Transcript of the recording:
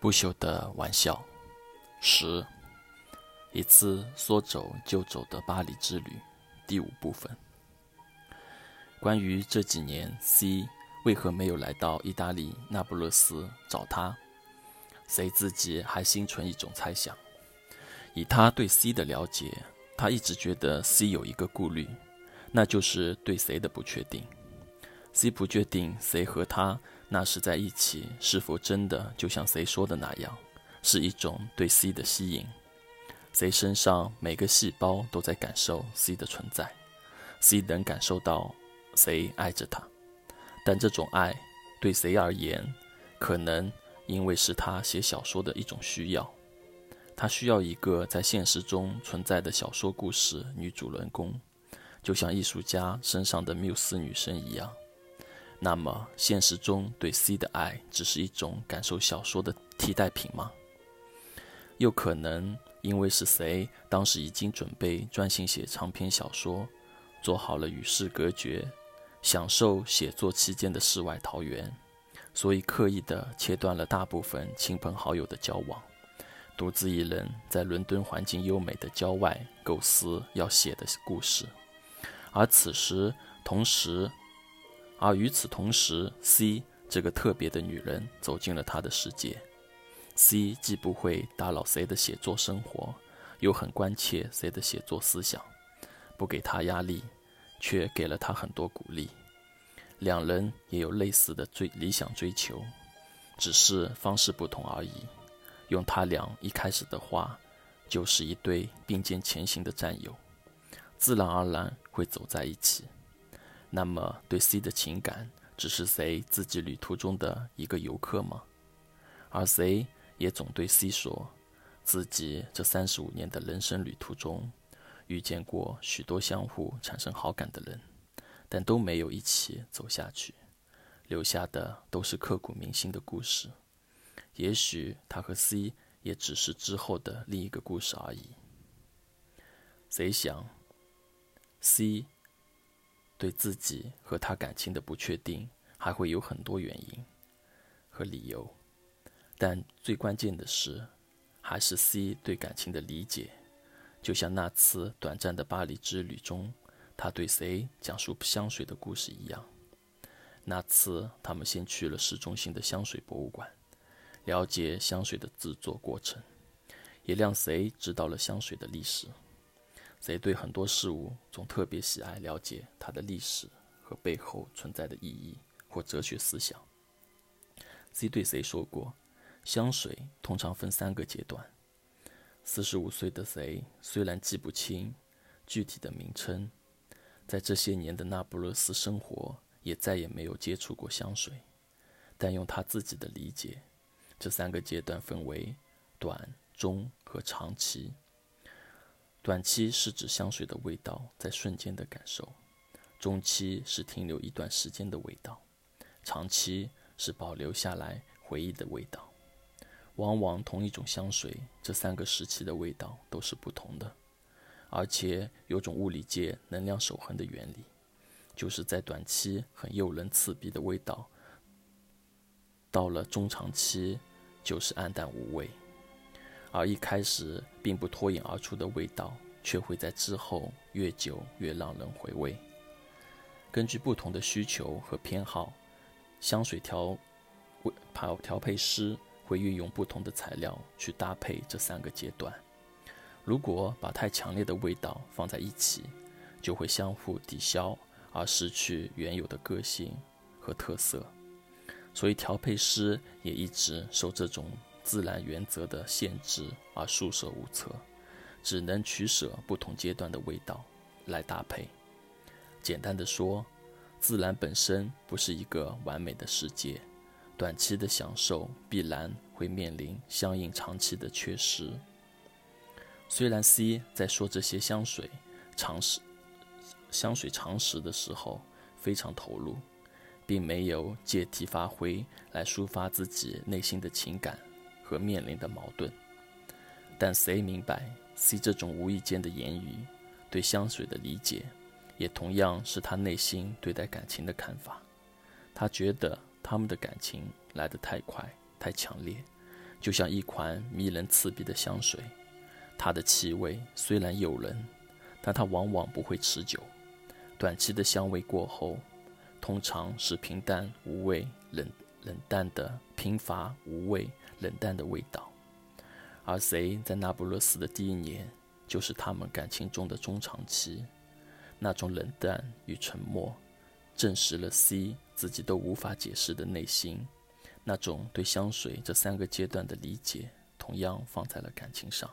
不朽的玩笑，十一次说走就走的巴黎之旅，第五部分。关于这几年 C 为何没有来到意大利那不勒斯找他，C 自己还心存一种猜想。以他对 C 的了解，他一直觉得 C 有一个顾虑，那就是对谁的不确定。C 不确定谁和他。那时在一起，是否真的就像谁说的那样，是一种对 C 的吸引？C 身上每个细胞都在感受 C 的存在，C 能感受到谁爱着他，但这种爱对谁而言，可能因为是他写小说的一种需要，他需要一个在现实中存在的小说故事女主人公，就像艺术家身上的缪斯女神一样。那么，现实中对 C 的爱只是一种感受小说的替代品吗？又可能因为是谁当时已经准备专心写长篇小说，做好了与世隔绝，享受写作期间的世外桃源，所以刻意的切断了大部分亲朋好友的交往，独自一人在伦敦环境优美的郊外构思要写的故事，而此时同时。而与此同时，C 这个特别的女人走进了他的世界。C 既不会打扰谁的写作生活，又很关切谁的写作思想，不给他压力，却给了他很多鼓励。两人也有类似的追理想追求，只是方式不同而已。用他俩一开始的话，就是一对并肩前行的战友，自然而然会走在一起。那么，对 C 的情感只是谁自己旅途中的一个游客吗？而谁也总对 C 说，自己这三十五年的人生旅途中，遇见过许多相互产生好感的人，但都没有一起走下去，留下的都是刻骨铭心的故事。也许他和 C 也只是之后的另一个故事而已。谁想，C？对自己和他感情的不确定，还会有很多原因和理由，但最关键的是，还是 C 对感情的理解。就像那次短暂的巴黎之旅中，他对谁讲述香水的故事一样。那次他们先去了市中心的香水博物馆，了解香水的制作过程，也让谁知道了香水的历史。谁对很多事物总特别喜爱了解它的历史和背后存在的意义或哲学思想。C 对谁说过，香水通常分三个阶段。四十五岁的谁虽然记不清具体的名称，在这些年的那不勒斯生活也再也没有接触过香水，但用他自己的理解，这三个阶段分为短、中和长期。短期是指香水的味道在瞬间的感受，中期是停留一段时间的味道，长期是保留下来回忆的味道。往往同一种香水，这三个时期的味道都是不同的，而且有种物理界能量守恒的原理，就是在短期很诱人刺鼻的味道，到了中长期就是暗淡无味。而一开始并不脱颖而出的味道，却会在之后越久越让人回味。根据不同的需求和偏好，香水调调调配师会运用不同的材料去搭配这三个阶段。如果把太强烈的味道放在一起，就会相互抵消，而失去原有的个性和特色。所以调配师也一直受这种。自然原则的限制而束手无策，只能取舍不同阶段的味道来搭配。简单的说，自然本身不是一个完美的世界，短期的享受必然会面临相应长期的缺失。虽然 C 在说这些香水常识、香水常识的时候非常投入，并没有借题发挥来抒发自己内心的情感。和面临的矛盾，但谁明白 C 这种无意间的言语对香水的理解，也同样是他内心对待感情的看法。他觉得他们的感情来得太快、太强烈，就像一款迷人刺鼻的香水，它的气味虽然诱人，但它往往不会持久。短期的香味过后，通常是平淡无味、冷冷淡的贫乏无味、冷淡的味道。而 C 在那不勒斯的第一年，就是他们感情中的中长期。那种冷淡与沉默，证实了 C 自己都无法解释的内心。那种对香水这三个阶段的理解，同样放在了感情上。